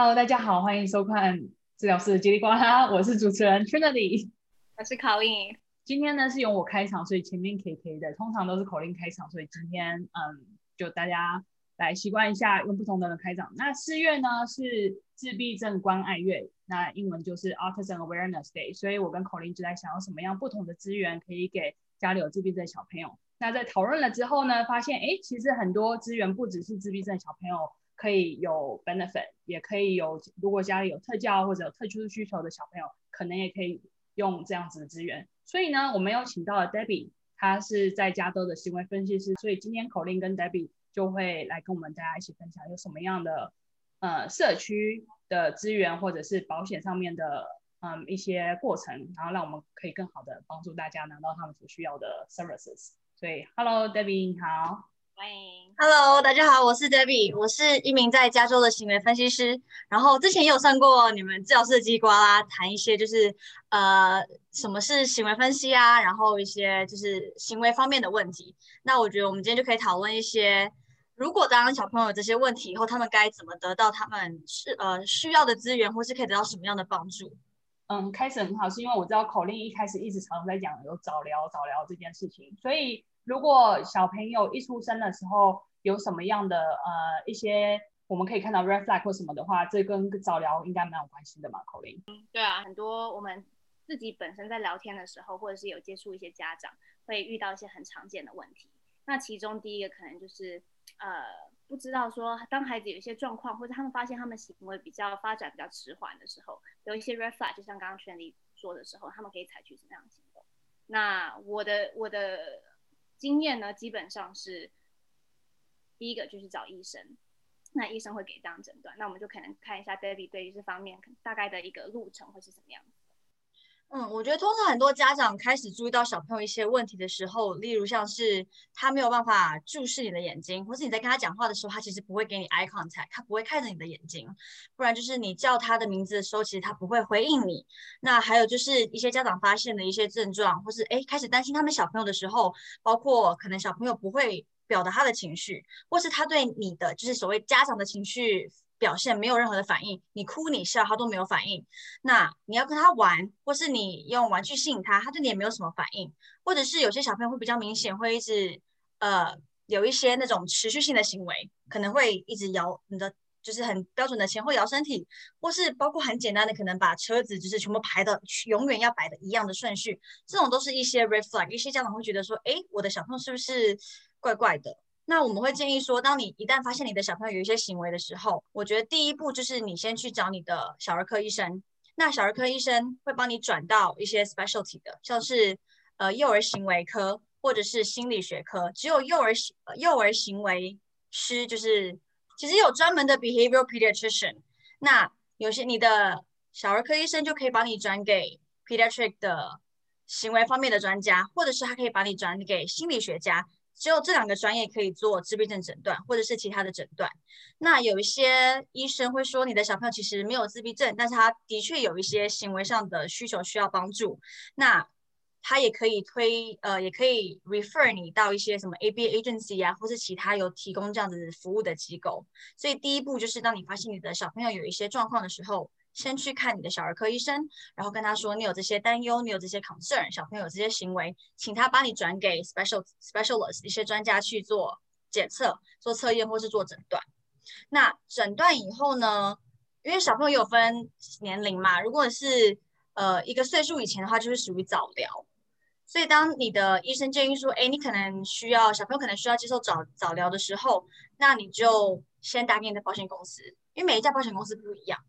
Hello，大家好，欢迎收看治疗师的叽里呱啦，我是主持人 Trinity，我是 Colleen。今天呢是由我开场，所以前面 KK 的，通常都是 Colleen 开场，所以今天嗯，就大家来习惯一下用不同的人开场。那四月呢是自闭症关爱月，那英文就是 Autism Awareness Day，所以我跟 Colleen 就在想要什么样不同的资源可以给家里有自闭症小朋友。那在讨论了之后呢，发现哎，其实很多资源不只是自闭症小朋友。可以有 benefit，也可以有，如果家里有特教或者有特殊需求的小朋友，可能也可以用这样子的资源。所以呢，我们有请到了 Debbie，她是在加州的行为分析师。所以今天口令跟 Debbie 就会来跟我们大家一起分享有什么样的呃社区的资源，或者是保险上面的嗯一些过程，然后让我们可以更好的帮助大家拿到他们所需要的 services。所以，Hello Debbie，你好。欢迎，Hello，大家好，我是 Debbie，我是一名在加州的行为分析师。然后之前也有上过你们治疗师的叽里呱啦，谈一些就是呃什么是行为分析啊，然后一些就是行为方面的问题。那我觉得我们今天就可以讨论一些，如果当小朋友有这些问题以后，他们该怎么得到他们是呃需要的资源，或是可以得到什么样的帮助？嗯，开始很好，是因为我知道 Colleen 一开始一直常常在讲有早疗早疗这件事情，所以。如果小朋友一出生的时候有什么样的呃一些我们可以看到 red flag 或什么的话，这跟早疗应该蛮有关系的嘛，Colleen。嗯，对啊，很多我们自己本身在聊天的时候，或者是有接触一些家长，会遇到一些很常见的问题。那其中第一个可能就是呃不知道说，当孩子有一些状况，或者他们发现他们行为比较发展比较迟缓的时候，有一些 red flag，就像刚刚全力说的时候，他们可以采取什么样的行动？那我的我的。经验呢，基本上是第一个就是找医生，那医生会给这样诊断，那我们就可能看一下 Debbie 对于这方面大概的一个路程会是什么样子。嗯，我觉得通常很多家长开始注意到小朋友一些问题的时候，例如像是他没有办法注视你的眼睛，或是你在跟他讲话的时候，他其实不会给你 eye contact，他不会看着你的眼睛，不然就是你叫他的名字的时候，其实他不会回应你。那还有就是一些家长发现的一些症状，或是诶开始担心他们小朋友的时候，包括可能小朋友不会表达他的情绪，或是他对你的就是所谓家长的情绪。表现没有任何的反应，你哭你笑他都没有反应。那你要跟他玩，或是你用玩具吸引他，他对你也没有什么反应。或者是有些小朋友会比较明显，会一直呃有一些那种持续性的行为，可能会一直摇你的，就是很标准的前后摇身体，或是包括很简单的，可能把车子就是全部排的永远要摆的一样的顺序，这种都是一些 red flag。一些家长会觉得说，哎，我的小朋友是不是怪怪的？那我们会建议说，当你一旦发现你的小朋友有一些行为的时候，我觉得第一步就是你先去找你的小儿科医生。那小儿科医生会帮你转到一些 specialty 的，像是呃幼儿行为科或者是心理学科。只有幼儿幼儿行为师就是其实有专门的 behavioral pediatrician。那有些你的小儿科医生就可以帮你转给 pediatric 的行为方面的专家，或者是他可以把你转给心理学家。只有这两个专业可以做自闭症诊断，或者是其他的诊断。那有一些医生会说，你的小朋友其实没有自闭症，但是他的确有一些行为上的需求需要帮助。那他也可以推，呃，也可以 refer 你到一些什么 ABA agency 啊，或是其他有提供这样子服务的机构。所以第一步就是，当你发现你的小朋友有一些状况的时候。先去看你的小儿科医生，然后跟他说你有这些担忧，你有这些 concern，小朋友有这些行为，请他把你转给 special specialist 一些专家去做检测、做测验或是做诊断。那诊断以后呢，因为小朋友有分年龄嘛，如果是呃一个岁数以前的话，就是属于早疗。所以当你的医生建议说，哎，你可能需要小朋友可能需要接受早早疗的时候，那你就先打给你的保险公司，因为每一家保险公司不一样。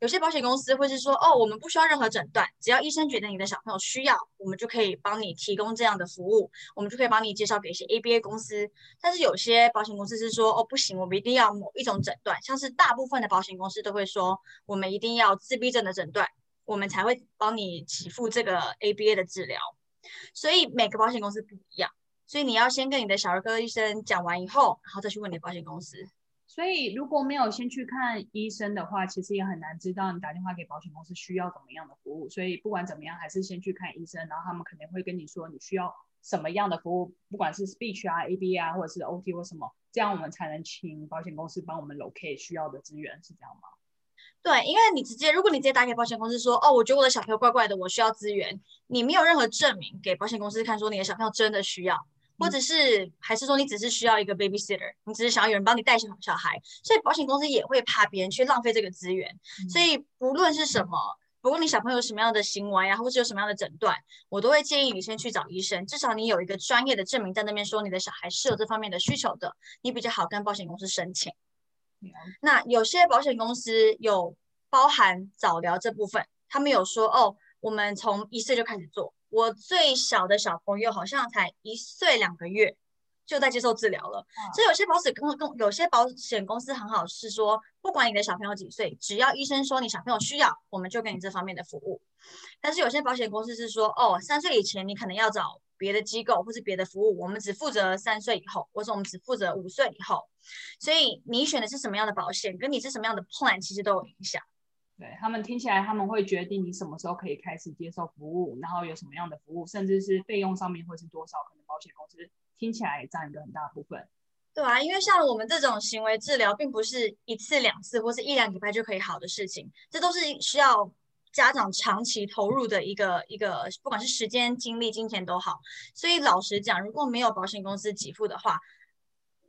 有些保险公司会是说，哦，我们不需要任何诊断，只要医生觉得你的小朋友需要，我们就可以帮你提供这样的服务，我们就可以帮你介绍给一些 ABA 公司。但是有些保险公司是说，哦，不行，我们一定要某一种诊断，像是大部分的保险公司都会说，我们一定要自闭症的诊断，我们才会帮你给付这个 ABA 的治疗。所以每个保险公司不一样，所以你要先跟你的小儿科医生讲完以后，然后再去问你的保险公司。所以，如果没有先去看医生的话，其实也很难知道你打电话给保险公司需要怎么样的服务。所以，不管怎么样，还是先去看医生，然后他们肯定会跟你说你需要什么样的服务，不管是 speech 啊、AB 啊，或者是 OT 或什么，这样我们才能请保险公司帮我们 locate 需要的资源，是这样吗？对，因为你直接，如果你直接打给保险公司说，哦，我觉得我的小朋友怪怪的，我需要资源，你没有任何证明给保险公司看，说你的小朋友真的需要，或者是还是说你只是需要一个 babysitter，你只是想要有人帮你带小小孩，所以保险公司也会怕别人去浪费这个资源，所以不论是什么，不论你小朋友有什么样的行为啊，或者有什么样的诊断，我都会建议你先去找医生，至少你有一个专业的证明在那边说你的小孩是有这方面的需求的，你比较好跟保险公司申请。那有些保险公司有包含早疗这部分，他们有说哦，我们从一岁就开始做。我最小的小朋友好像才一岁两个月就在接受治疗了。所以有些保险公公有些保险公司很好，是说不管你的小朋友几岁，只要医生说你小朋友需要，我们就给你这方面的服务。但是有些保险公司是说哦，三岁以前你可能要找。别的机构或是别的服务，我们只负责三岁以后，或者我们只负责五岁以后。所以你选的是什么样的保险，跟你是什么样的 plan，其实都有影响。对，他们听起来，他们会决定你什么时候可以开始接受服务，然后有什么样的服务，甚至是费用上面会是多少，可能保险公司听起来也占一个很大部分。对啊，因为像我们这种行为治疗，并不是一次两次或是一两礼拜就可以好的事情，这都是需要。家长长期投入的一个一个，不管是时间、精力、金钱都好，所以老实讲，如果没有保险公司给付的话，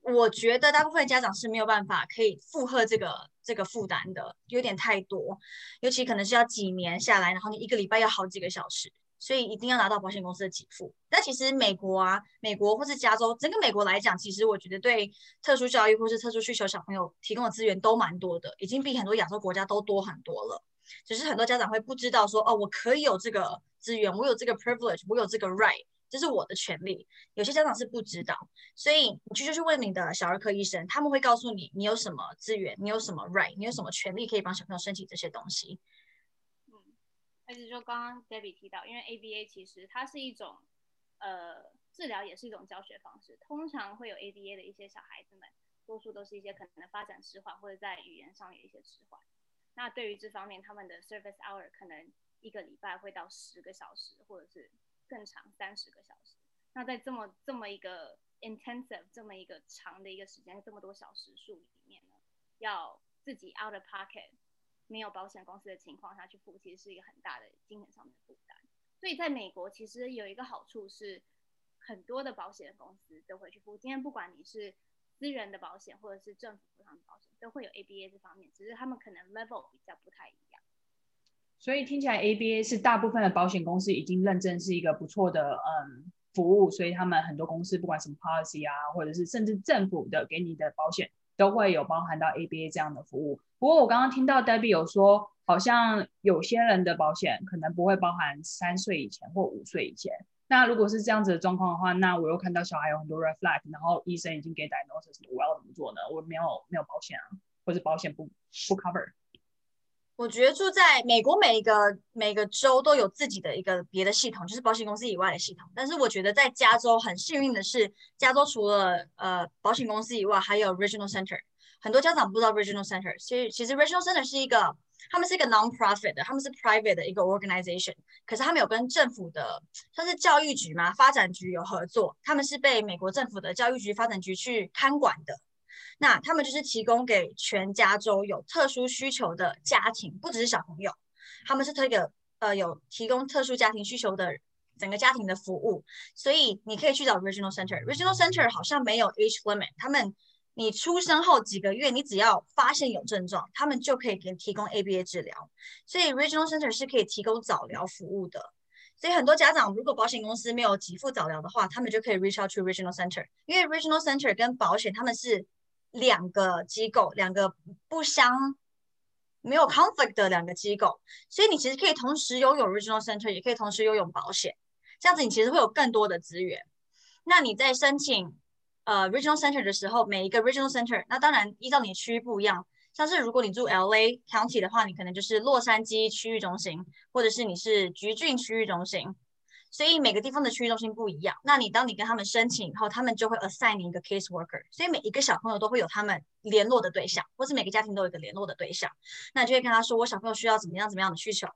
我觉得大部分家长是没有办法可以负荷这个这个负担的，有点太多，尤其可能是要几年下来，然后你一个礼拜要好几个小时，所以一定要拿到保险公司的给付。但其实美国啊，美国或是加州，整个美国来讲，其实我觉得对特殊教育或是特殊需求小朋友提供的资源都蛮多的，已经比很多亚洲国家都多很多了。只是很多家长会不知道说，哦，我可以有这个资源，我有这个 privilege，我有这个 right，这是我的权利。有些家长是不知道，所以你去就去问你的小儿科医生，他们会告诉你你有什么资源，你有什么 right，你有什么权利可以帮小朋友申请这些东西。嗯，而且就刚刚 Debbie 提到，因为 ABA 其实它是一种呃治疗，也是一种教学方式。通常会有 ABA 的一些小孩子们，多数都是一些可能发展迟缓或者在语言上有一些迟缓。那对于这方面，他们的 service hour 可能一个礼拜会到十个小时，或者是更长三十个小时。那在这么这么一个 intensive 这么一个长的一个时间，这么多小时数里面呢，要自己 out of pocket 没有保险公司的情况下去付，其实是一个很大的精神上面的负担。所以在美国，其实有一个好处是，很多的保险公司都会去付。今天不管你是私人的保险或者是政府上的保险都会有 ABA 这方面，只是他们可能 level 比较不太一样。所以听起来 ABA 是大部分的保险公司已经认证是一个不错的嗯服务，所以他们很多公司不管什么 policy 啊，或者是甚至政府的给你的保险都会有包含到 ABA 这样的服务。不过我刚刚听到 Debbie 有说，好像有些人的保险可能不会包含三岁以前或五岁以前。那如果是这样子的状况的话，那我又看到小孩有很多 red flag，然后医生已经给 diagnosis，我要怎么做呢？我没有没有保险啊，或者保险不不 cover。我觉得住在美国，每一个每个州都有自己的一个别的系统，就是保险公司以外的系统。但是我觉得在加州很幸运的是，加州除了呃保险公司以外，还有 regional center。很多家长不知道 regional center，其实其实 regional center 是一个。他们是一个 non-profit 的，他们是 private 的一个 organization，可是他们有跟政府的，像是教育局嘛、发展局有合作，他们是被美国政府的教育局、发展局去看管的。那他们就是提供给全加州有特殊需求的家庭，不只是小朋友，他们是推给呃有提供特殊家庭需求的整个家庭的服务，所以你可以去找 regional center。regional center 好像没有 age limit，他们。你出生后几个月，你只要发现有症状，他们就可以给提供 ABA 治疗。所以 Regional Center 是可以提供早疗服务的。所以很多家长如果保险公司没有给付早疗的话，他们就可以 reach out to Regional Center，因为 Regional Center 跟保险他们是两个机构，两个不相没有 conflict 的两个机构。所以你其实可以同时拥有 Regional Center，也可以同时拥有保险。这样子你其实会有更多的资源。那你在申请。呃，regional center 的时候，每一个 regional center，那当然依照你区域不一样。像是如果你住 LA County 的话，你可能就是洛杉矶区域中心，或者是你是橘郡区域中心。所以每个地方的区域中心不一样。那你当你跟他们申请以后，他们就会 assign 你一个 case worker。所以每一个小朋友都会有他们联络的对象，或是每个家庭都有一个联络的对象。那就会跟他说，我小朋友需要怎么样怎么样的需求。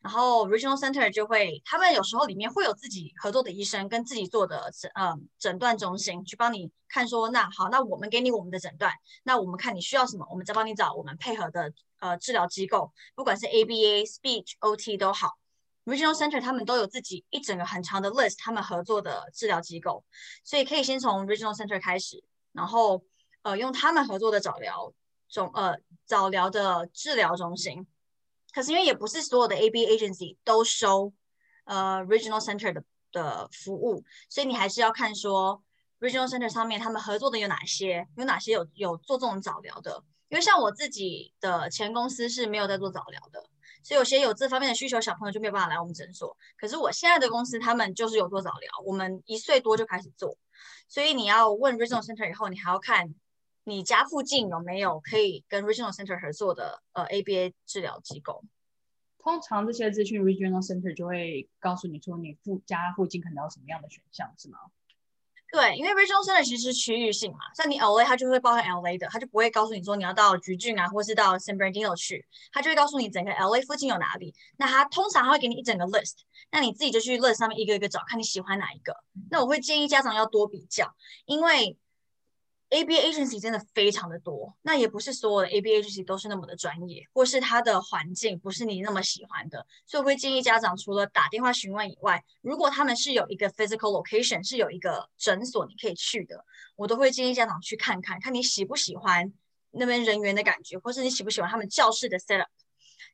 然后 Regional Center 就会，他们有时候里面会有自己合作的医生跟自己做的诊呃诊断中心去帮你看说，那好，那我们给你我们的诊断，那我们看你需要什么，我们再帮你找我们配合的呃治疗机构，不管是 ABA、Speech、OT 都好，Regional Center 他们都有自己一整个很长的 list，他们合作的治疗机构，所以可以先从 Regional Center 开始，然后呃用他们合作的早疗中呃早疗的治疗中心。可是因为也不是所有的 AB Agency 都收呃 Regional Center 的的服务，所以你还是要看说 Regional Center 上面他们合作的有哪些，有哪些有有做这种早疗的。因为像我自己的前公司是没有在做早疗的，所以有些有这方面的需求小朋友就没有办法来我们诊所。可是我现在的公司他们就是有做早疗，我们一岁多就开始做，所以你要问 Regional Center 以后，你还要看你家附近有没有可以跟 Regional Center 合作的呃 ABA 治疗机构。通常这些资讯 Regional Center 就会告诉你说，你附家附近可能有什么样的选项，是吗？对，因为 Regional Center 其实是区域性嘛，像你 LA 它就会包含 LA 的，它就不会告诉你说你要到橘郡啊，或是到 San Bernardino 去，它就会告诉你整个 LA 附近有哪里。那它通常它会给你一整个 list，那你自己就去 list 上面一个一个找，看你喜欢哪一个。那我会建议家长要多比较，因为。ABA agency 真的非常的多，那也不是所有的 ABA agency 都是那么的专业，或是它的环境不是你那么喜欢的，所以我会建议家长除了打电话询问以外，如果他们是有一个 physical location，是有一个诊所你可以去的，我都会建议家长去看看，看你喜不喜欢那边人员的感觉，或是你喜不喜欢他们教室的 setup，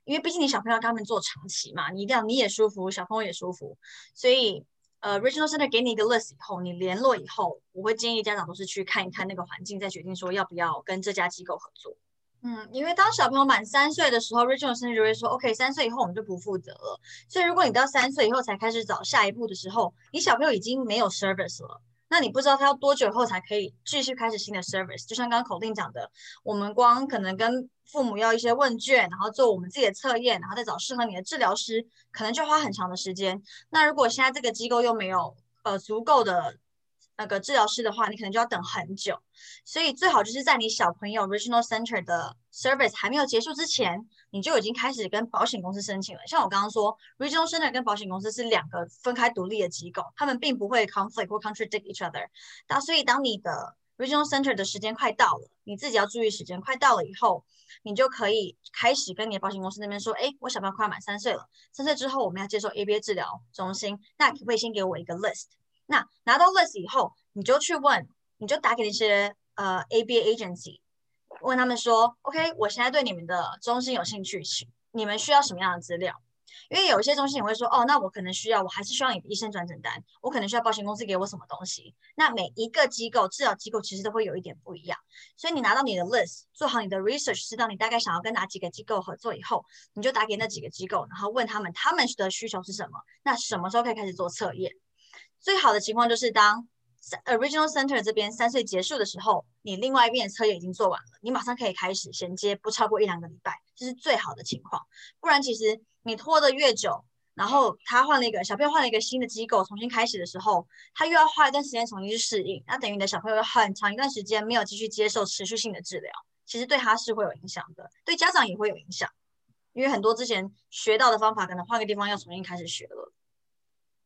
因为毕竟你小朋友跟他们做长期嘛，你一定要你也舒服，小朋友也舒服，所以。呃，Regional Center 给你一个 list 以后，你联络以后，我会建议家长都是去看一看那个环境，再决定说要不要跟这家机构合作。嗯，因为当小朋友满三岁的时候，Regional Center 就会说，OK，三岁以后我们就不负责了。所以如果你到三岁以后才开始找下一步的时候，你小朋友已经没有 service 了。那你不知道他要多久后才可以继续开始新的 service？就像刚刚口令讲的，我们光可能跟父母要一些问卷，然后做我们自己的测验，然后再找适合你的治疗师，可能就花很长的时间。那如果现在这个机构又没有呃足够的那个治疗师的话，你可能就要等很久。所以最好就是在你小朋友 Regional Center 的 service 还没有结束之前。你就已经开始跟保险公司申请了。像我刚刚说，Regional Center 跟保险公司是两个分开独立的机构，他们并不会 conflict 或 contradict each other。那所以当你的 Regional Center 的时间快到了，你自己要注意时间快到了以后，你就可以开始跟你的保险公司那边说，哎，我小朋友快要满三岁了，三岁之后我们要接受 ABA 治疗中心，那可不可以先给我一个 list？那拿到 list 以后，你就去问，你就打给那些呃 ABA agency。问他们说：“OK，我现在对你们的中心有兴趣，你们需要什么样的资料？因为有一些中心你会说，哦，那我可能需要，我还是需要你的医生转诊单，我可能需要保险公司给我什么东西。那每一个机构治疗机构其实都会有一点不一样，所以你拿到你的 list，做好你的 research，知道你大概想要跟哪几个机构合作以后，你就打给那几个机构，然后问他们他们的需求是什么，那什么时候可以开始做测验？最好的情况就是当。” Original Center 这边三岁结束的时候，你另外一边的测验已经做完了，你马上可以开始衔接，不超过一两个礼拜，这是最好的情况。不然其实你拖得越久，然后他换了一个小朋友换了一个新的机构重新开始的时候，他又要花一段时间重新去适应，那等于你的小朋友有很长一段时间没有继续接受持续性的治疗，其实对他是会有影响的，对家长也会有影响，因为很多之前学到的方法，可能换个地方要重新开始学了。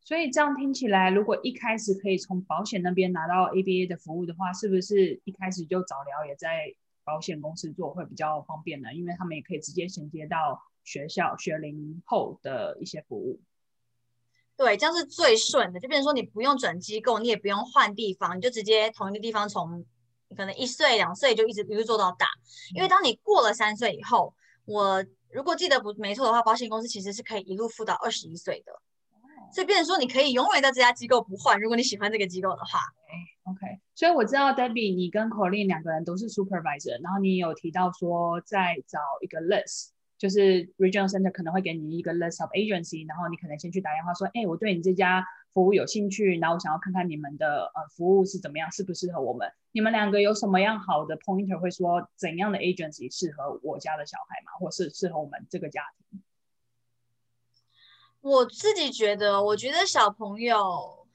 所以这样听起来，如果一开始可以从保险那边拿到 ABA 的服务的话，是不是一开始就早疗也在保险公司做会比较方便呢？因为他们也可以直接衔接到学校学龄后的一些服务。对，这样是最顺的，就变成说你不用转机构，你也不用换地方，你就直接同一个地方从可能一岁两岁就一直一路做到大。因为当你过了三岁以后，我如果记得不没错的话，保险公司其实是可以一路付到二十一岁的。所以变成说，你可以永远在这家机构不换，如果你喜欢这个机构的话。OK，所以我知道 Debbie，你跟 Colleen 两个人都是 supervisor，然后你有提到说在找一个 list，就是 Regional Center 可能会给你一个 list of agency，然后你可能先去打电话说，哎，我对你这家服务有兴趣，然后我想要看看你们的呃服务是怎么样，适不适合我们？你们两个有什么样好的 pointer 会说怎样的 agency 适合我家的小孩吗？或是适合我们这个家庭？我自己觉得，我觉得小朋友，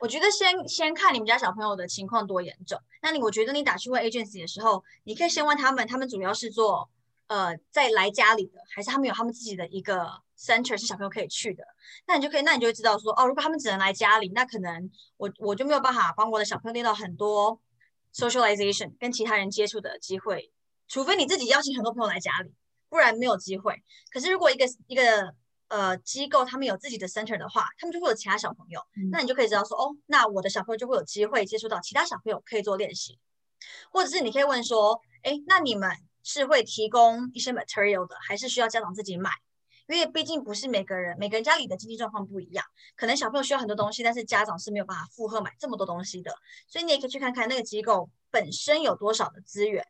我觉得先先看你们家小朋友的情况多严重。那你我觉得你打去问 agency 的时候，你可以先问他们，他们主要是做呃在来家里的，还是他们有他们自己的一个 center 是小朋友可以去的？那你就可以，那你就会知道说，哦，如果他们只能来家里，那可能我我就没有办法帮我的小朋友练到很多 socialization 跟其他人接触的机会除非你自己邀请很多朋友来家里，不然没有机会。可是如果一个一个呃机构他们有自己的 center 的话，他们就会有其他小朋友，嗯、那你就可以知道说，哦，那我的小朋友就会有机会接触到其他小朋友，可以做练习。或者是你可以问说，哎，那你们是会提供一些 material 的，还是需要家长自己买？因为毕竟不是每个人，每个人家里的经济状况不一样，可能小朋友需要很多东西，但是家长是没有办法负荷买这么多东西的，所以你也可以去看看那个机构本身有多少的资源，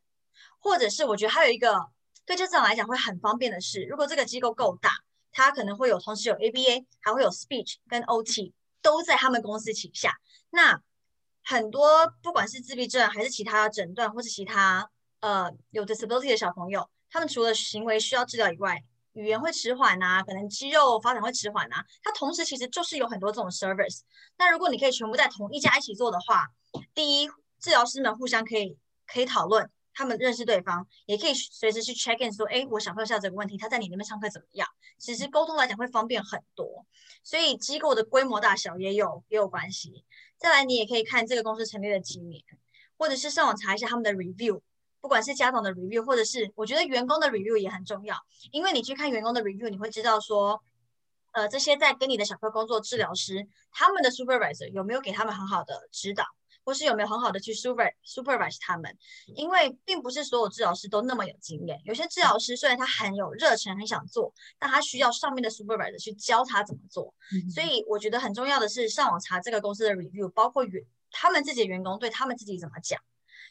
或者是我觉得还有一个对家长来讲会很方便的是，如果这个机构够大，它可能会有同时有 ABA，还会有 Speech 跟 OT 都在他们公司旗下，那很多不管是自闭症还是其他诊断或是其他呃有 disability 的小朋友，他们除了行为需要治疗以外，语言会迟缓啊，可能肌肉发展会迟缓啊，它同时其实就是有很多这种 service。那如果你可以全部在同一家一起做的话，第一，治疗师们互相可以可以讨论，他们认识对方，也可以随时去 check in 说，哎，我小朋友现在这个问题，他在你那边上课怎么样？其实沟通来讲会方便很多。所以机构的规模大小也有也有关系。再来，你也可以看这个公司成立了几年，或者是上网查一下他们的 review。不管是家长的 review，或者是我觉得员工的 review 也很重要，因为你去看员工的 review，你会知道说，呃，这些在跟你的小朋友工作治疗师，他们的 supervisor 有没有给他们很好的指导，或是有没有很好的去 super supervise 他们，因为并不是所有治疗师都那么有经验，有些治疗师虽然他很有热忱，很想做，但他需要上面的 supervisor 去教他怎么做，嗯、所以我觉得很重要的是上网查这个公司的 review，包括员他们自己的员工对他们自己怎么讲。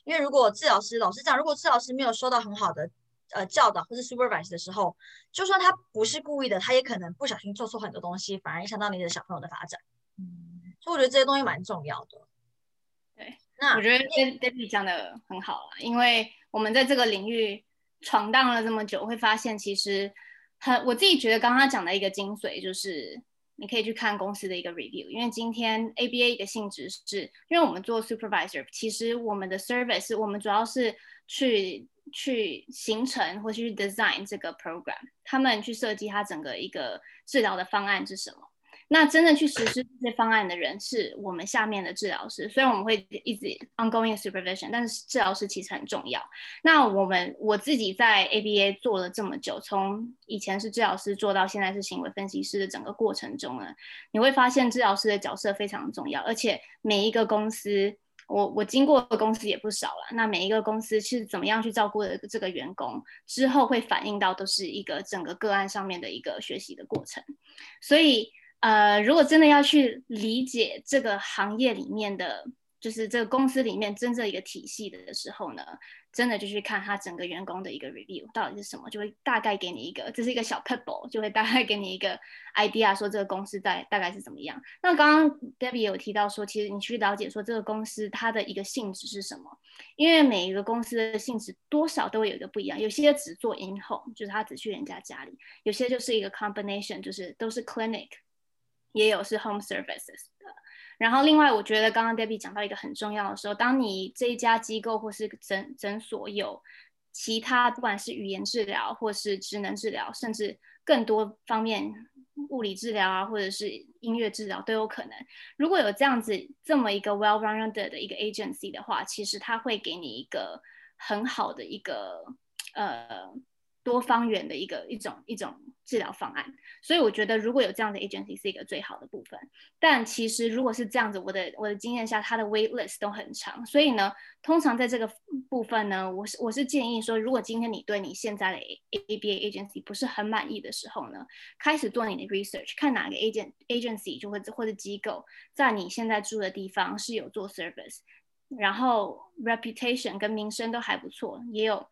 因为如果治疗师老实讲，如果治疗师没有收到很好的呃教导或是 supervise 的时候，就算他不是故意的，他也可能不小心做错很多东西，反而影响到你的小朋友的发展。嗯，所以我觉得这些东西蛮重要的。对，那我觉得 Debbie 讲的很好了，因为我们在这个领域闯荡了这么久，会发现其实很，我自己觉得刚刚讲的一个精髓就是。你可以去看公司的一个 review，因为今天 ABA 的性质是，因为我们做 supervisor，其实我们的 service 我们主要是去去形成或去 design 这个 program，他们去设计他整个一个治疗的方案是什么。那真正去实施这些方案的人是我们下面的治疗师，虽然我们会一直 ongoing supervision，但是治疗师其实很重要。那我们我自己在 ABA 做了这么久，从以前是治疗师做到现在是行为分析师的整个过程中呢，你会发现治疗师的角色非常重要，而且每一个公司，我我经过的公司也不少了，那每一个公司是怎么样去照顾的这个员工，之后会反映到都是一个整个个案上面的一个学习的过程，所以。呃，如果真的要去理解这个行业里面的，就是这个公司里面真正一个体系的时候呢，真的就去看他整个员工的一个 review 到底是什么，就会大概给你一个，这是一个小 pebble，就会大概给你一个 idea，说这个公司大大概是怎么样。那刚刚 Debbie 有提到说，其实你去了解说这个公司它的一个性质是什么，因为每一个公司的性质多少都会有一个不一样，有些只做 in home，就是他只去人家家里，有些就是一个 combination，就是都是 clinic。也有是 home services 的，然后另外我觉得刚刚 Debbie 讲到一个很重要的时候，当你这一家机构或是诊诊所有其他不管是语言治疗或是职能治疗，甚至更多方面物理治疗啊，或者是音乐治疗都有可能。如果有这样子这么一个 well-rounded 的一个 agency 的话，其实它会给你一个很好的一个呃。多方圆的一个一种一种治疗方案，所以我觉得如果有这样的 agency 是一个最好的部分。但其实如果是这样子，我的我的经验下，它的 wait list 都很长。所以呢，通常在这个部分呢，我是我是建议说，如果今天你对你现在的 ABA agency 不是很满意的时候呢，开始做你的 research，看哪个 agent agency 就会或者机构在你现在住的地方是有做 service，然后 reputation 跟名声都还不错，也有。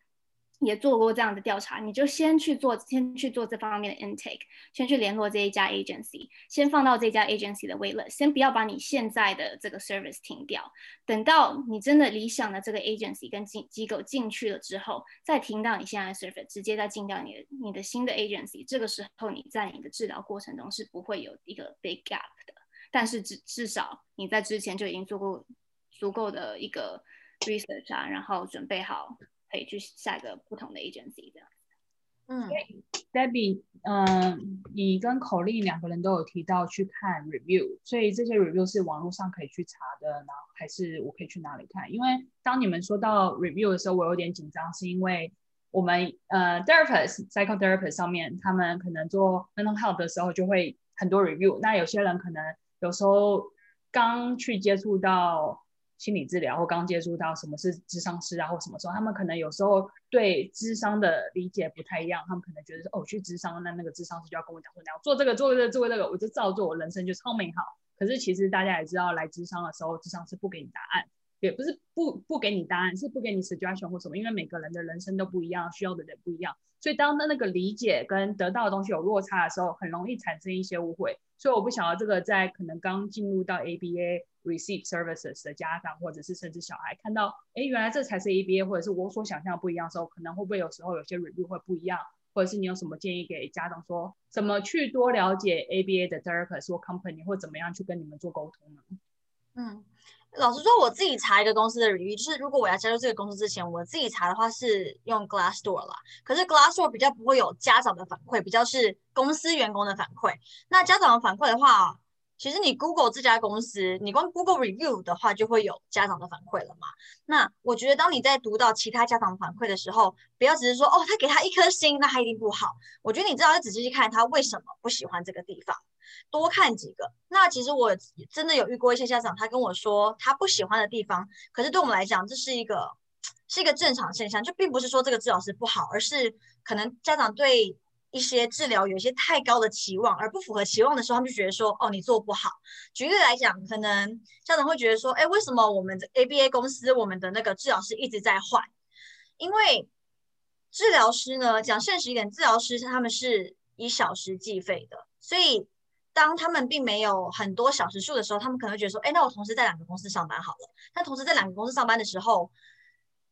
也做过这样的调查，你就先去做，先去做这方面的 intake，先去联络这一家 agency，先放到这家 agency 的 wait list，先不要把你现在的这个 service 停掉，等到你真的理想的这个 agency 跟机机构进去了之后，再停到你现在的 service，直接再进掉你的你的新的 agency，这个时候你在你的治疗过程中是不会有一个 big gap 的，但是至至少你在之前就已经做过足够的一个 research 啊，然后准备好。可以去下一个不同的 agency 这样。嗯，Debbie，嗯、呃，你跟 Colleen 两个人都有提到去看 review，所以这些 review 是网络上可以去查的，然后还是我可以去哪里看？因为当你们说到 review 的时候，我有点紧张，是因为我们呃 therapist psychotherapist 上面，他们可能做 mental health 的时候就会很多 review。那有些人可能有时候刚去接触到心理治疗，或刚接触到什么是智商师啊，或什么时候，他们可能有时候对智商的理解不太一样。他们可能觉得说，哦，去智商，那那个智商师就要跟我讲说，你要做这个，做这个，做这个，我就照做，我人生就超美好。可是其实大家也知道，来智商的时候，智商是不给你答案。也不是不不给你答案，是不给你 suggestion 或什么，因为每个人的人生都不一样，需要的人不一样，所以当那那个理解跟得到的东西有落差的时候，很容易产生一些误会。所以我不晓得这个在可能刚进入到 ABA receive services 的家长，或者是甚至小孩看到，哎，原来这才是 ABA，或者是我所想象不一样的时候，可能会不会有时候有些 review 会不一样，或者是你有什么建议给家长说，怎么去多了解 ABA 的 therapist 或 company，或怎么样去跟你们做沟通呢？嗯。老实说，我自己查一个公司的 review，就是如果我要加入这个公司之前，我自己查的话是用 Glassdoor 啦。可是 Glassdoor 比较不会有家长的反馈，比较是公司员工的反馈。那家长的反馈的话，其实你 Google 这家公司，你光 Google review 的话，就会有家长的反馈了嘛。那我觉得，当你在读到其他家长反馈的时候，不要只是说哦，他给他一颗星，那他一定不好。我觉得你知道要仔细去看他为什么不喜欢这个地方，多看几个。那其实我真的有遇过一些家长，他跟我说他不喜欢的地方，可是对我们来讲，这是一个是一个正常现象，就并不是说这个治疗师不好，而是可能家长对。一些治疗有一些太高的期望，而不符合期望的时候，他们就觉得说，哦，你做不好。举例来讲，可能家长会觉得说，哎，为什么我们的 ABA 公司，我们的那个治疗师一直在换？因为治疗师呢，讲现实一点，治疗师他们是以小时计费的，所以当他们并没有很多小时数的时候，他们可能会觉得说，哎，那我同时在两个公司上班好了。但同时在两个公司上班的时候，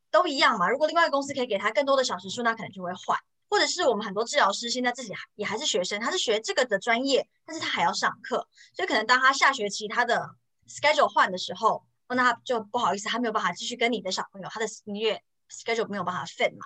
都一样嘛。如果另外一个公司可以给他更多的小时数，那可能就会换。或者是我们很多治疗师现在自己也还是学生，他是学这个的专业，但是他还要上课，所以可能当他下学期他的 schedule 换的时候，那他就不好意思，他没有办法继续跟你的小朋友，他的音乐 schedule 没有办法 fit 嘛。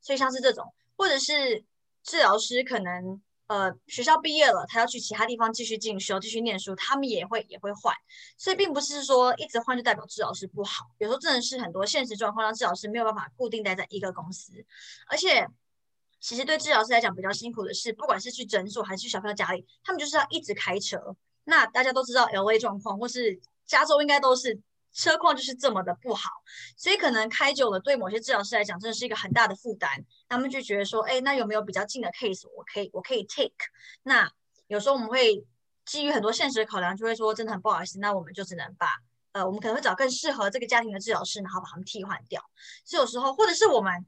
所以像是这种，或者是治疗师可能呃学校毕业了，他要去其他地方继续进修、继续念书，他们也会也会换。所以并不是说一直换就代表治疗师不好，有时候真的是很多现实状况让治疗师没有办法固定待在一个公司，而且。其实对治疗师来讲比较辛苦的是，不管是去诊所还是去小朋友家里，他们就是要一直开车。那大家都知道 LA 状况，或是加州应该都是车况就是这么的不好，所以可能开久了，对某些治疗师来讲真的是一个很大的负担。他们就觉得说，哎，那有没有比较近的 case 我可以我可以 take？那有时候我们会基于很多现实的考量，就会说真的很不好意思，那我们就只能把呃，我们可能会找更适合这个家庭的治疗师，然后把他们替换掉。所以有时候或者是我们。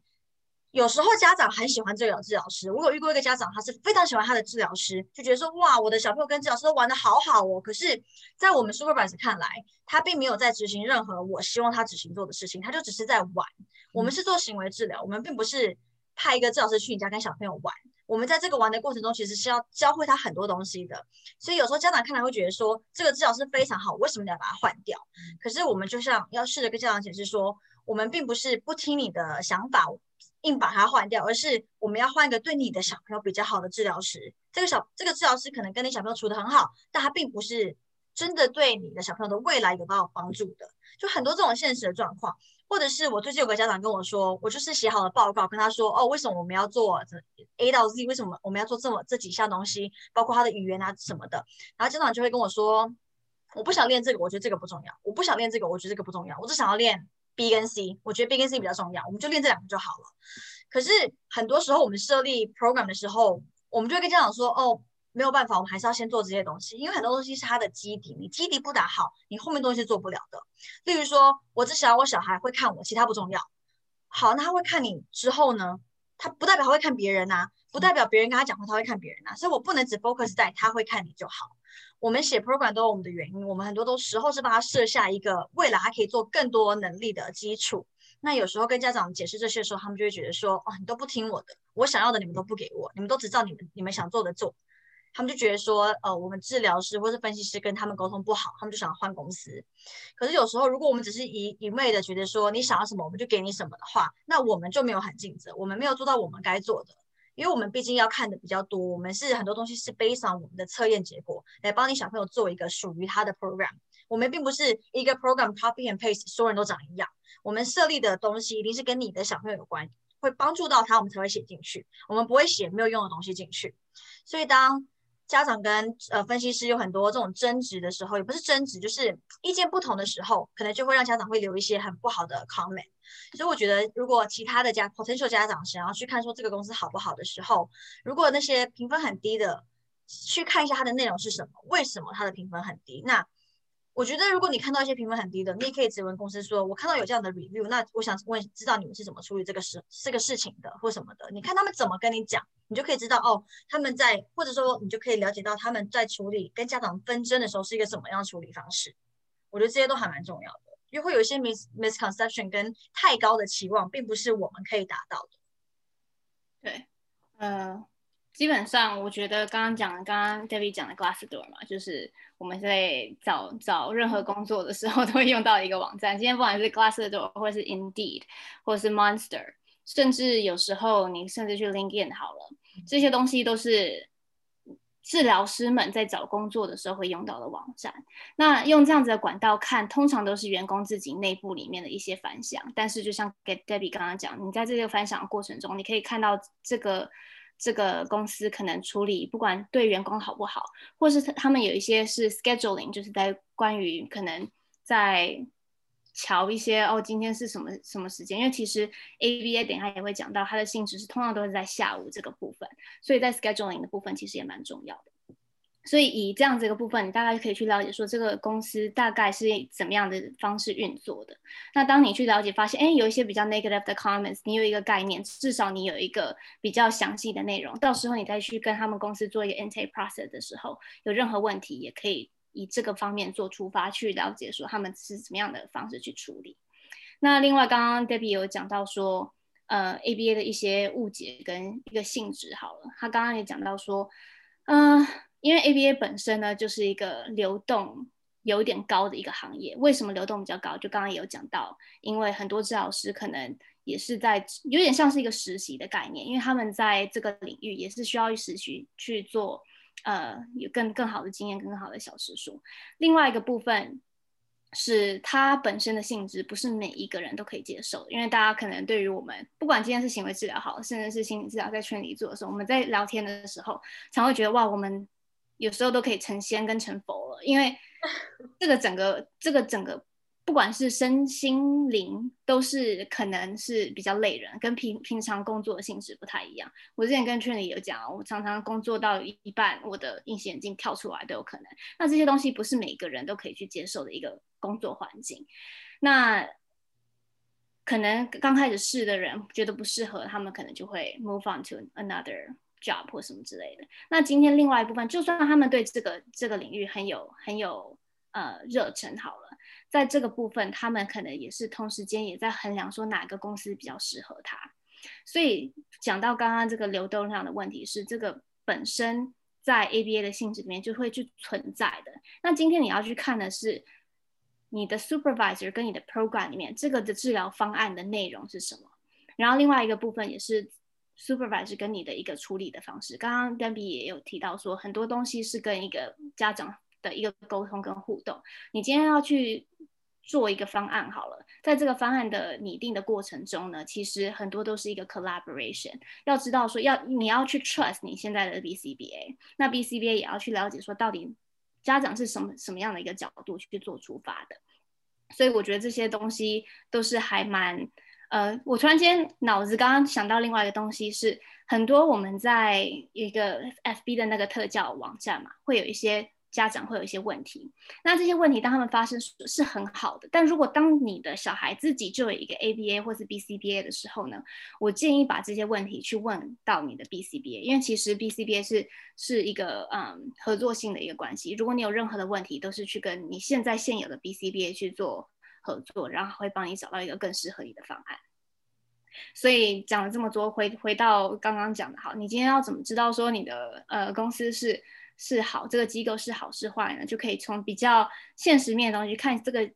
有时候家长很喜欢这个治疗师，我有遇过一个家长，他是非常喜欢他的治疗师，就觉得说哇，我的小朋友跟治疗师都玩的好好哦。可是，在我们 supervisor 看来，他并没有在执行任何我希望他执行做的事情，他就只是在玩。我们是做行为治疗，我们并不是派一个治疗师去你家跟小朋友玩。我们在这个玩的过程中，其实是要教会他很多东西的。所以有时候家长看来会觉得说，这个治疗师非常好，为什么你要把它换掉？可是我们就像要试着跟家长解释说，我们并不是不听你的想法。硬把它换掉，而是我们要换一个对你的小朋友比较好的治疗师。这个小这个治疗师可能跟你小朋友处得很好，但他并不是真的对你的小朋友的未来有到帮助的。就很多这种现实的状况，或者是我最近有个家长跟我说，我就是写好了报告跟他说，哦，为什么我们要做 A 到 Z？为什么我们要做这么这几项东西？包括他的语言啊什么的。然后家长就会跟我说，我不想练这个，我觉得这个不重要。我不想练这个，我觉得这个不重要。我只想要练。B 跟 C，我觉得 B 跟 C 比较重要，我们就练这两个就好了。可是很多时候我们设立 program 的时候，我们就会跟家长说：“哦，没有办法，我们还是要先做这些东西，因为很多东西是他的基底，你基底不打好，你后面东西做不了的。例如说，我只想要我小孩会看我，其他不重要。好，那他会看你之后呢？他不代表他会看别人呐，不代表别人跟他讲话他会看别人呐，所以我不能只 focus 在他会看你就好。”我们写 program 都有我们的原因，我们很多都时候是帮他设下一个未来还可以做更多能力的基础。那有时候跟家长解释这些的时候，他们就会觉得说：“哦，你都不听我的，我想要的你们都不给我，你们都只照你们你们想做的做。”他们就觉得说：“呃，我们治疗师或是分析师跟他们沟通不好，他们就想换公司。”可是有时候，如果我们只是一一味的觉得说你想要什么我们就给你什么的话，那我们就没有很尽责，我们没有做到我们该做的。因为我们毕竟要看的比较多，我们是很多东西是 based on 我们的测验结果来帮你小朋友做一个属于他的 program。我们并不是一个 program copy and paste，所有人都长一样。我们设立的东西一定是跟你的小朋友有关，会帮助到他，我们才会写进去。我们不会写没有用的东西进去。所以当家长跟呃分析师有很多这种争执的时候，也不是争执，就是意见不同的时候，可能就会让家长会留一些很不好的 comment。所以我觉得，如果其他的家 potential 家长想要去看说这个公司好不好的时候，如果那些评分很低的，去看一下它的内容是什么，为什么它的评分很低？那我觉得，如果你看到一些评分很低的，你也可以质问公司说：“我看到有这样的 review，那我想问，知道你们是怎么处理这个事这个事情的，或什么的？你看他们怎么跟你讲，你就可以知道哦，他们在或者说你就可以了解到他们在处理跟家长纷争的时候是一个怎么样处理方式。我觉得这些都还蛮重要的，因为会有一些 mis misconception 跟太高的期望，并不是我们可以达到的。对，呃。基本上，我觉得刚刚讲的，刚刚 Debbie 讲的 Glassdoor 嘛，就是我们在找找任何工作的时候 都会用到一个网站。今天不管是 Glassdoor，或是 Indeed，或是 Monster，甚至有时候你甚至去 LinkedIn 好了，这些东西都是治疗师们在找工作的时候会用到的网站。那用这样子的管道看，通常都是员工自己内部里面的一些反响。但是就像给 Debbie 刚刚讲，你在这个反响的过程中，你可以看到这个。这个公司可能处理不管对员工好不好，或是他们有一些是 scheduling，就是在关于可能在瞧一些哦，今天是什么什么时间？因为其实 ABA 等一下也会讲到，它的性质是通常都是在下午这个部分，所以在 scheduling 的部分其实也蛮重要的。所以以这样子一个部分，你大概就可以去了解说这个公司大概是怎么样的方式运作的。那当你去了解发现，哎，有一些比较 negative 的 comments，你有一个概念，至少你有一个比较详细的内容。到时候你再去跟他们公司做一个 intake process 的时候，有任何问题也可以以这个方面做出发，去了解说他们是怎么样的方式去处理。那另外，刚刚 Debbie 有讲到说，呃，ABA 的一些误解跟一个性质，好了，他刚刚也讲到说，嗯、因为 ABA 本身呢，就是一个流动有点高的一个行业。为什么流动比较高？就刚刚也有讲到，因为很多治疗师可能也是在有点像是一个实习的概念，因为他们在这个领域也是需要实习去做，呃，有更更好的经验、更好的小时数。另外一个部分是它本身的性质，不是每一个人都可以接受，因为大家可能对于我们，不管今天是行为治疗好，甚至是心理治疗，在圈里做的时候，我们在聊天的时候，常会觉得哇，我们。有时候都可以成仙跟成佛了，因为 这个整个这个整个，不管是身心灵，都是可能是比较累人，跟平平常工作的性质不太一样。我之前跟圈里有讲，我常常工作到一半，我的隐形眼镜跳出来都有可能。那这些东西不是每个人都可以去接受的一个工作环境。那可能刚开始试的人觉得不适合，他们可能就会 move on to another。Job 或什么之类的。那今天另外一部分，就算他们对这个这个领域很有很有呃热忱，好了，在这个部分，他们可能也是同时间也在衡量说哪个公司比较适合他。所以讲到刚刚这个流动量的问题，是这个本身在 ABA 的性质里面就会去存在的。那今天你要去看的是你的 supervisor 跟你的 program 里面这个的治疗方案的内容是什么。然后另外一个部分也是。Supervisor 跟你的一个处理的方式，刚刚 Debbie 也有提到说，很多东西是跟一个家长的一个沟通跟互动。你今天要去做一个方案好了，在这个方案的拟定的过程中呢，其实很多都是一个 collaboration。要知道说，要你要去 trust 你现在的 BCBA，那 BCBA 也要去了解说，到底家长是什么什么样的一个角度去做出发的。所以我觉得这些东西都是还蛮。呃，我突然间脑子刚刚想到另外一个东西是，很多我们在一个 FB 的那个特教网站嘛，会有一些家长会有一些问题。那这些问题当他们发生是很好的，但如果当你的小孩自己就有一个 ABA 或是 BCBA 的时候呢，我建议把这些问题去问到你的 BCBA，因为其实 BCBA 是是一个嗯合作性的一个关系。如果你有任何的问题，都是去跟你现在现有的 BCBA 去做。合作，然后会帮你找到一个更适合你的方案。所以讲了这么多，回回到刚刚讲的，好，你今天要怎么知道说你的呃公司是是好，这个机构是好是坏呢？就可以从比较现实面的东西看这个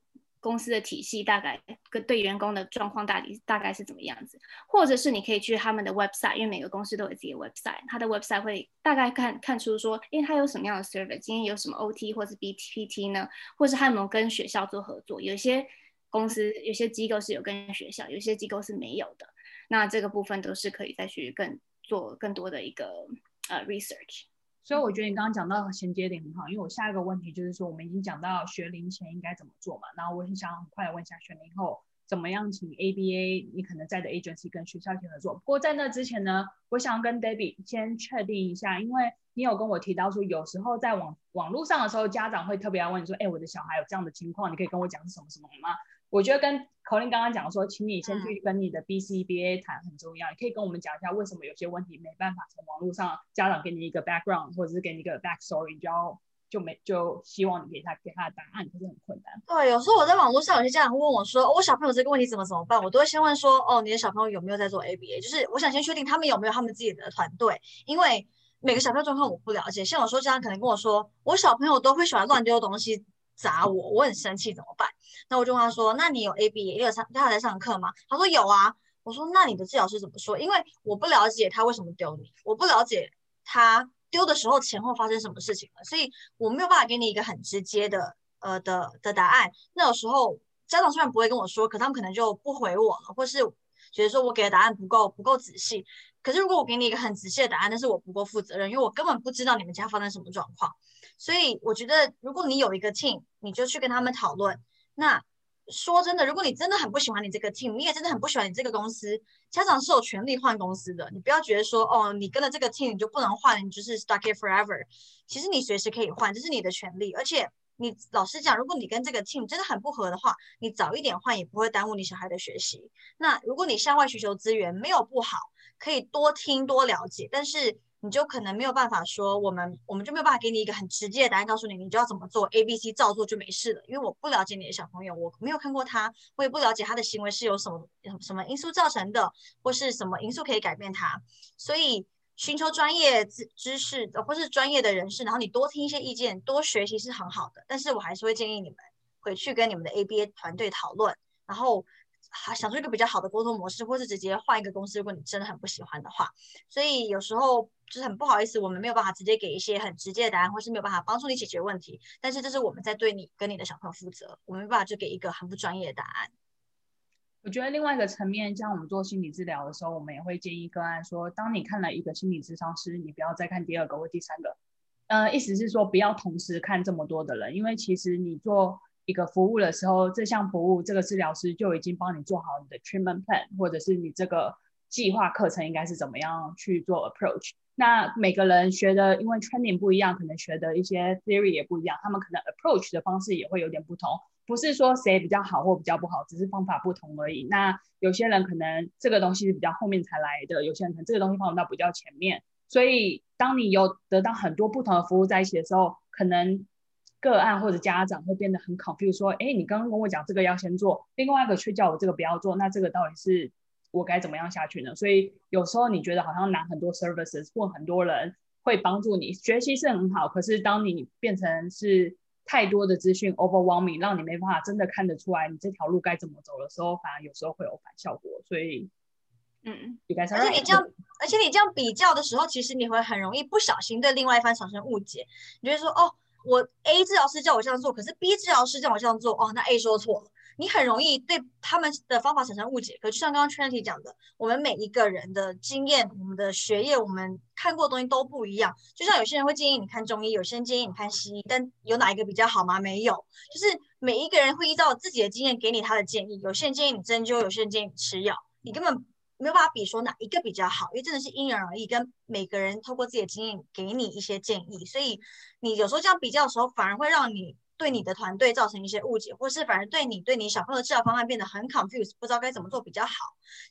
公司的体系大概跟对员工的状况大体大概是怎么样子，或者是你可以去他们的 website，因为每个公司都有自己的 website，他的 website 会大概看看出说，因为他有什么样的 service，今天有什么 OT 或是 BTPT 呢？或是他有没有跟学校做合作？有些公司有些机构是有跟学校，有些机构是没有的。那这个部分都是可以再去更做更多的一个呃 research。所以我觉得你刚刚讲到衔接点很好，因为我下一个问题就是说，我们已经讲到学龄前应该怎么做嘛，然后我很想很快问一下学龄后。怎么样请 ABA？你可能在的 agency 跟学校一起合作。不过在那之前呢，我想跟 Debbie 先确定一下，因为你有跟我提到说，有时候在网网络上的时候，家长会特别要问你说，哎，我的小孩有这样的情况，你可以跟我讲是什么什么吗？我觉得跟 Colin 刚刚讲说，请你先去跟你的 BCBA 谈很重要。你可以跟我们讲一下为什么有些问题没办法从网络上家长给你一个 background 或者是给你一个 backstory，就要。就没就希望你给他给他的答案，可是很困难。对，有时候我在网络上有些家长会问我说，哦，我小朋友这个问题怎么怎么办？我都会先问说，哦，你的小朋友有没有在做 ABA？就是我想先确定他们有没有他们自己的团队，因为每个小朋友状况我不了解。像有时候家长可能跟我说，我小朋友都会喜欢乱丢东西砸我，我很生气，怎么办？那我就问他说，那你有 ABA？你有上他在上课吗？他说有啊。我说那你的治疗师怎么说？因为我不了解他为什么丢你，我不了解他。丢的时候前后发生什么事情了，所以我没有办法给你一个很直接的呃的的答案。那有时候家长虽然不会跟我说，可他们可能就不回我了，或是觉得说我给的答案不够不够仔细。可是如果我给你一个很仔细的答案，但是我不够负责任，因为我根本不知道你们家发生什么状况。所以我觉得如果你有一个 team，你就去跟他们讨论。那说真的，如果你真的很不喜欢你这个 team，你也真的很不喜欢你这个公司，家长是有权利换公司的。你不要觉得说，哦，你跟了这个 team 你就不能换，你就是 stuck it forever。其实你随时可以换，这是你的权利。而且你老实讲，如果你跟这个 team 真的很不合的话，你早一点换也不会耽误你小孩的学习。那如果你向外寻求资源没有不好，可以多听多了解，但是。你就可能没有办法说，我们我们就没有办法给你一个很直接的答案，告诉你你就要怎么做，A、B、C 照做就没事了。因为我不了解你的小朋友，我没有看过他，我也不了解他的行为是由什么什么因素造成的，或是什么因素可以改变他。所以寻求专业知知识或是专业的人士，然后你多听一些意见，多学习是很好的。但是我还是会建议你们回去跟你们的 ABA 团队讨论，然后。好想出一个比较好的沟通模式，或是直接换一个公司。如果你真的很不喜欢的话，所以有时候就是很不好意思，我们没有办法直接给一些很直接的答案，或是没有办法帮助你解决问题。但是这是我们在对你跟你的小朋友负责，我们没办法就给一个很不专业的答案。我觉得另外一个层面，像我们做心理治疗的时候，我们也会建议个案说，当你看了一个心理咨商师，你不要再看第二个或第三个。呃，意思是说不要同时看这么多的人，因为其实你做。一个服务的时候，这项服务这个治疗师就已经帮你做好你的 treatment plan，或者是你这个计划课程应该是怎么样去做 approach。那每个人学的，因为 training 不一样，可能学的一些 theory 也不一样，他们可能 approach 的方式也会有点不同。不是说谁比较好或比较不好，只是方法不同而已。那有些人可能这个东西是比较后面才来的，有些人可能这个东西放到比较前面。所以当你有得到很多不同的服务在一起的时候，可能。个案或者家长会变得很 confused，说，哎，你刚刚跟我讲这个要先做，另外一个却叫我这个不要做，那这个到底是我该怎么样下去呢？所以有时候你觉得好像拿很多 services 或很多人会帮助你学习是很好，可是当你变成是太多的资讯 overwhelming，让你没办法真的看得出来你这条路该怎么走的时候，反而有时候会有反效果。所以，嗯，而且你这样，而且你这样比较的时候，其实你会很容易不小心对另外一方产生误解，你觉得说，哦。我 A 治疗师叫我这样做，可是 B 治疗师叫我这样做，哦，那 A 说错了。你很容易对他们的方法产生误解。可就像刚刚 Trinity 讲的，我们每一个人的经验、我们的学业、我们看过的东西都不一样。就像有些人会建议你看中医，有些人建议你看西医，但有哪一个比较好吗？没有，就是每一个人会依照自己的经验给你他的建议。有些人建议你针灸，有些人建议你吃药，你根本。没有办法比说哪一个比较好，因为真的是因人而异，跟每个人透过自己的经验给你一些建议，所以你有时候这样比较的时候，反而会让你对你的团队造成一些误解，或是反而对你对你小朋友的治疗方案变得很 confused，不知道该怎么做比较好。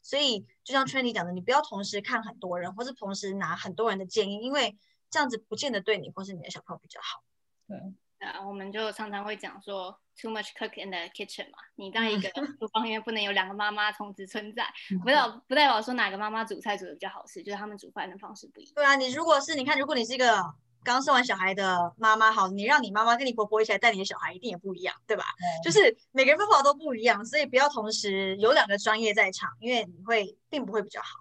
所以就像圈里讲的，你不要同时看很多人，或是同时拿很多人的建议，因为这样子不见得对你或是你的小朋友比较好。对。啊，我们就常常会讲说，too much cook in the kitchen 嘛。你在一个厨房里面不能有两个妈妈同时存在，不代表不代表说哪个妈妈煮菜煮的比较好吃，就是他们煮饭的方式不一样。对啊，你如果是你看，如果你是一个刚生完小孩的妈妈，好，你让你妈妈跟你婆婆一起来带你的小孩，一定也不一样，对吧？嗯、就是每个人方法都不一样，所以不要同时有两个专业在场，因为你会并不会比较好。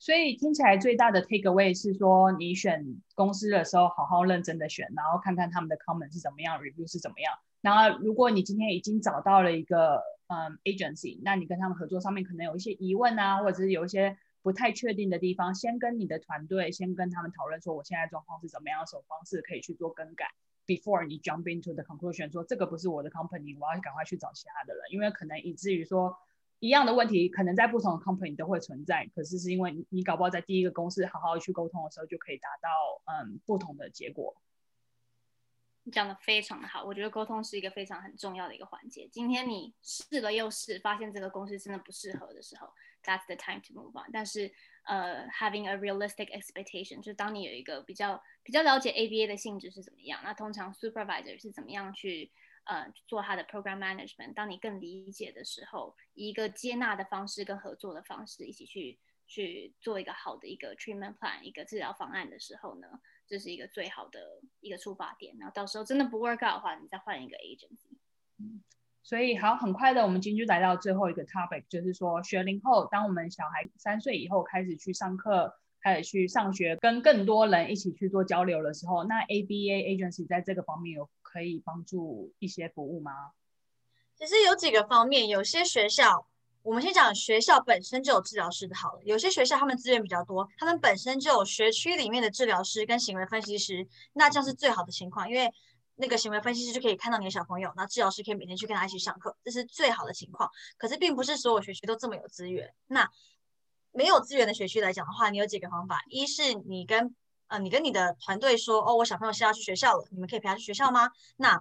所以听起来最大的 take away 是说，你选公司的时候好好认真的选，然后看看他们的 comment 是怎么样，review 是怎么样。然后如果你今天已经找到了一个嗯 agency，那你跟他们合作上面可能有一些疑问啊，或者是有一些不太确定的地方，先跟你的团队先跟他们讨论说，我现在状况是怎么样，什么方式可以去做更改，before 你 jump into the conclusion 说这个不是我的 company，我要赶快去找其他的人，因为可能以至于说。一样的问题，可能在不同的 company 都会存在，可是是因为你你搞不好在第一个公司好好去沟通的时候，就可以达到嗯不同的结果。你讲的非常的好，我觉得沟通是一个非常很重要的一个环节。今天你试了又试，发现这个公司真的不适合的时候，That's the time to move on。但是呃，having a realistic expectation，就是当你有一个比较比较了解 ABA 的性质是怎么样，那通常 supervisor 是怎么样去。呃，做他的 program management。当你更理解的时候，以一个接纳的方式跟合作的方式，一起去去做一个好的一个 treatment plan，一个治疗方案的时候呢，这是一个最好的一个出发点。然后到时候真的不 work out 的话，你再换一个 agency。嗯，所以好，很快的，我们今天就来到最后一个 topic，就是说学龄后，当我们小孩三岁以后开始去上课，开始去上学，跟更多人一起去做交流的时候，那 ABA agency 在这个方面有。可以帮助一些服务吗？其实有几个方面，有些学校，我们先讲学校本身就有治疗师的好了。有些学校他们资源比较多，他们本身就有学区里面的治疗师跟行为分析师，那这样是最好的情况，因为那个行为分析师就可以看到你的小朋友，那治疗师可以每天去跟他一起上课，这是最好的情况。可是并不是所有学区都这么有资源。那没有资源的学区来讲的话，你有几个方法，一是你跟呃，你跟你的团队说，哦，我小朋友是要去学校了，你们可以陪他去学校吗？那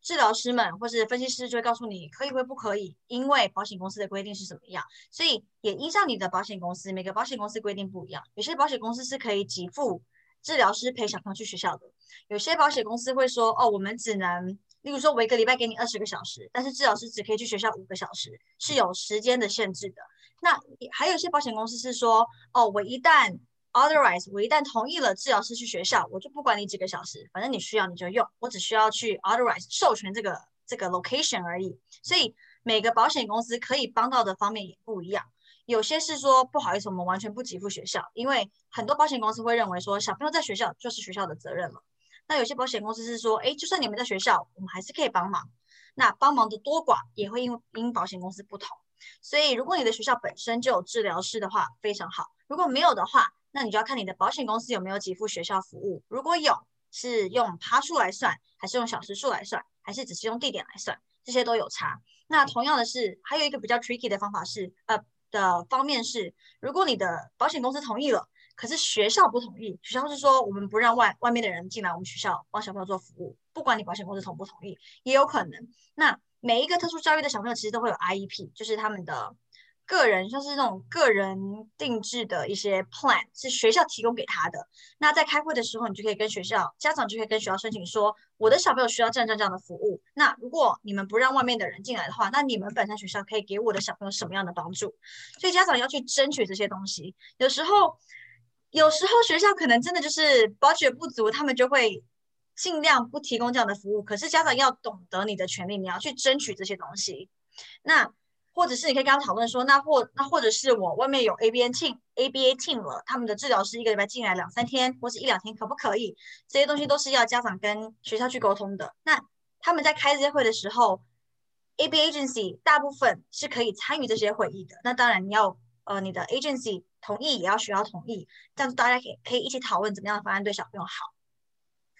治疗师们或是分析师就会告诉你可以或不可以，因为保险公司的规定是怎么样，所以也依照你的保险公司，每个保险公司规定不一样，有些保险公司是可以给付治疗师陪小朋友去学校的，有些保险公司会说，哦，我们只能，例如说我一个礼拜给你二十个小时，但是治疗师只可以去学校五个小时，是有时间的限制的。那还有些保险公司是说，哦，我一旦 Authorize，我一旦同意了治疗师去学校，我就不管你几个小时，反正你需要你就用，我只需要去 Authorize 授权这个这个 location 而已。所以每个保险公司可以帮到的方面也不一样。有些是说不好意思，我们完全不给付学校，因为很多保险公司会认为说小朋友在学校就是学校的责任了。那有些保险公司是说，哎，就算你们在学校，我们还是可以帮忙。那帮忙的多寡也会因因保险公司不同。所以如果你的学校本身就有治疗师的话，非常好。如果没有的话，那你就要看你的保险公司有没有给付学校服务，如果有，是用趴数来算，还是用小时数来算，还是只是用地点来算，这些都有差。那同样的是，还有一个比较 tricky 的方法是，呃的方面是，如果你的保险公司同意了，可是学校不同意，学校是说我们不让外外面的人进来我们学校帮小朋友做服务，不管你保险公司同不同意，也有可能。那每一个特殊教育的小朋友其实都会有 IEP，就是他们的。个人像是那种个人定制的一些 plan 是学校提供给他的。那在开会的时候，你就可以跟学校家长就可以跟学校申请说，我的小朋友需要这样这样这样的服务。那如果你们不让外面的人进来的话，那你们本身学校可以给我的小朋友什么样的帮助？所以家长要去争取这些东西。有时候，有时候学校可能真的就是 budget 不足，他们就会尽量不提供这样的服务。可是家长要懂得你的权利，你要去争取这些东西。那。或者是你可以跟他讨论说，那或那或者是我外面有 ABA team ABA team 了，他们的治疗师一个礼拜进来两三天或者一两天，可不可以？这些东西都是要家长跟学校去沟通的。那他们在开这些会的时候，ABA agency 大部分是可以参与这些会议的。那当然你要呃你的 agency 同意，也要学校同意，这样子大家可以可以一起讨论怎么样的方案对小朋友好。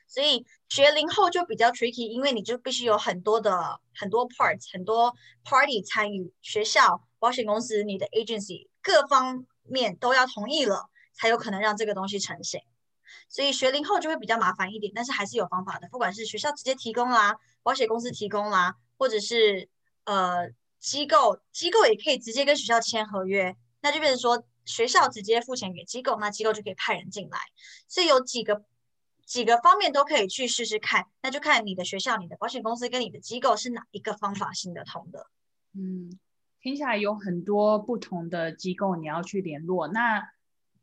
所以学龄后就比较 tricky，因为你就必须有很多的很多 parts，很多 party 参与，学校、保险公司、你的 agency 各方面都要同意了，才有可能让这个东西成型。所以学龄后就会比较麻烦一点，但是还是有方法的，不管是学校直接提供啦，保险公司提供啦，或者是呃机构，机构也可以直接跟学校签合约，那就变成说学校直接付钱给机构，那机构就可以派人进来。所以有几个。几个方面都可以去试试看，那就看你的学校、你的保险公司跟你的机构是哪一个方法行得通的。嗯，听起来有很多不同的机构你要去联络，那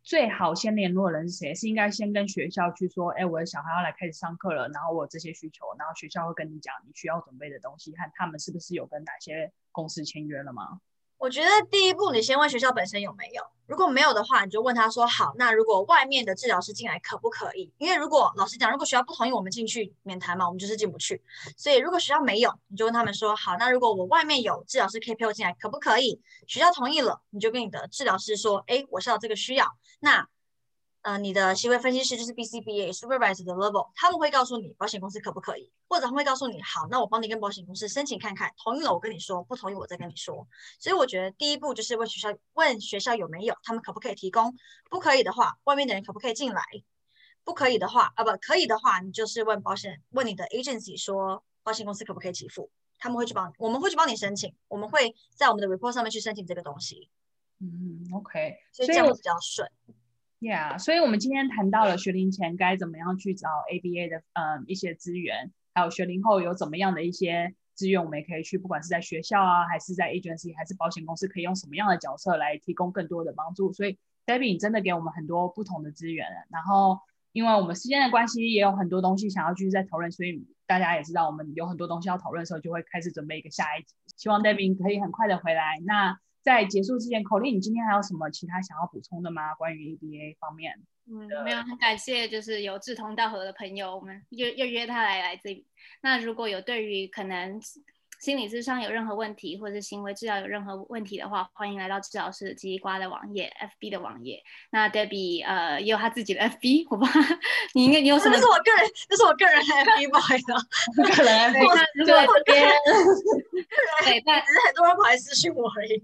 最好先联络的人是谁？是应该先跟学校去说，哎，我的小孩要来开始上课了，然后我有这些需求，然后学校会跟你讲你需要准备的东西，看他们是不是有跟哪些公司签约了吗？我觉得第一步你先问学校本身有没有。如果没有的话，你就问他说：“好，那如果外面的治疗师进来可不可以？”因为如果老师讲，如果学校不同意我们进去免谈嘛，我们就是进不去。所以如果学校没有，你就问他们说：“好，那如果我外面有治疗师 KPO 进来可不可以？”学校同意了，你就跟你的治疗师说：“哎，我是要这个需要。”那呃，你的行为分析师就是 BCBA supervisor 的 level，他们会告诉你保险公司可不可以，或者他们会告诉你，好，那我帮你跟保险公司申请看看，同意了我跟你说，不同意我再跟你说。所以我觉得第一步就是问学校，问学校有没有，他们可不可以提供，不可以的话，外面的人可不可以进来？不可以的话，啊不可以的话，你就是问保险，问你的 agency 说，保险公司可不可以给付，他们会去帮，我们会去帮你申请，我们会在我们的 report 上面去申请这个东西。嗯，OK，所以这样比较顺。Yeah，所以我们今天谈到了学龄前该怎么样去找 ABA 的嗯一些资源，还有学龄后有怎么样的一些资源，我们也可以去，不管是在学校啊，还是在 agency，还是保险公司，可以用什么样的角色来提供更多的帮助。所以 Debbie 你真的给我们很多不同的资源，然后因为我们时间的关系，也有很多东西想要继续再讨论，所以大家也知道我们有很多东西要讨论的时候，就会开始准备一个下一集。希望 Debbie 可以很快的回来。那在结束之前，Colleen，你今天还有什么其他想要补充的吗？关于 ABA 方面？嗯，没有，很感谢，就是有志同道合的朋友，我们又又约他来来这里。那如果有对于可能心理咨商有任何问题，或者是行为治疗有任何问题的话，欢迎来到治疗师叽里呱的网页，FB 的网页。那 Debbie 呃也有他自己的 FB，我不知道你应该你有什么？这是我个人，这是我个人 FB，不好意思，个人 FB。如果这边 对，但只是很多人跑来私讯我而已。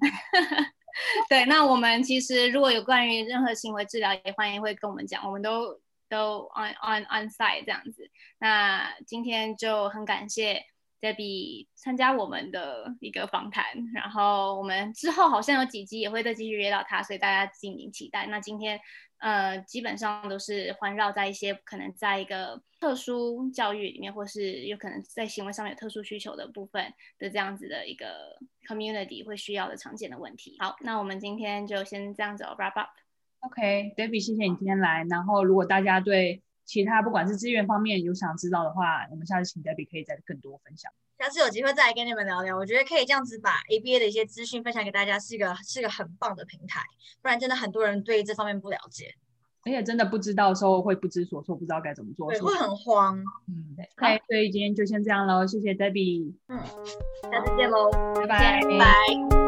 对，那我们其实如果有关于任何行为治疗，也欢迎会跟我们讲，我们都都 on on on site 这样子。那今天就很感谢 Debbie 参加我们的一个访谈，然后我们之后好像有几集也会再继续约到他，所以大家敬请期待。那今天。呃，基本上都是环绕在一些可能在一个特殊教育里面，或是有可能在行为上面有特殊需求的部分的这样子的一个 community 会需要的常见的问题。好，那我们今天就先这样子 wrap up。OK，Debbie，谢谢你今天来。然后，如果大家对其他不管是资源方面有想知道的话，我们下次请 Debbie 可以再更多分享。下次有机会再来跟你们聊聊，我觉得可以这样子把 ABA 的一些资讯分享给大家，是一个是一个很棒的平台。不然真的很多人对这方面不了解，而且真的不知道的时候会不知所措，不知道该怎么做，对，会很慌。嗯，对。所以今天就先这样喽，谢谢 Debbie。嗯，下次见喽，拜拜。拜。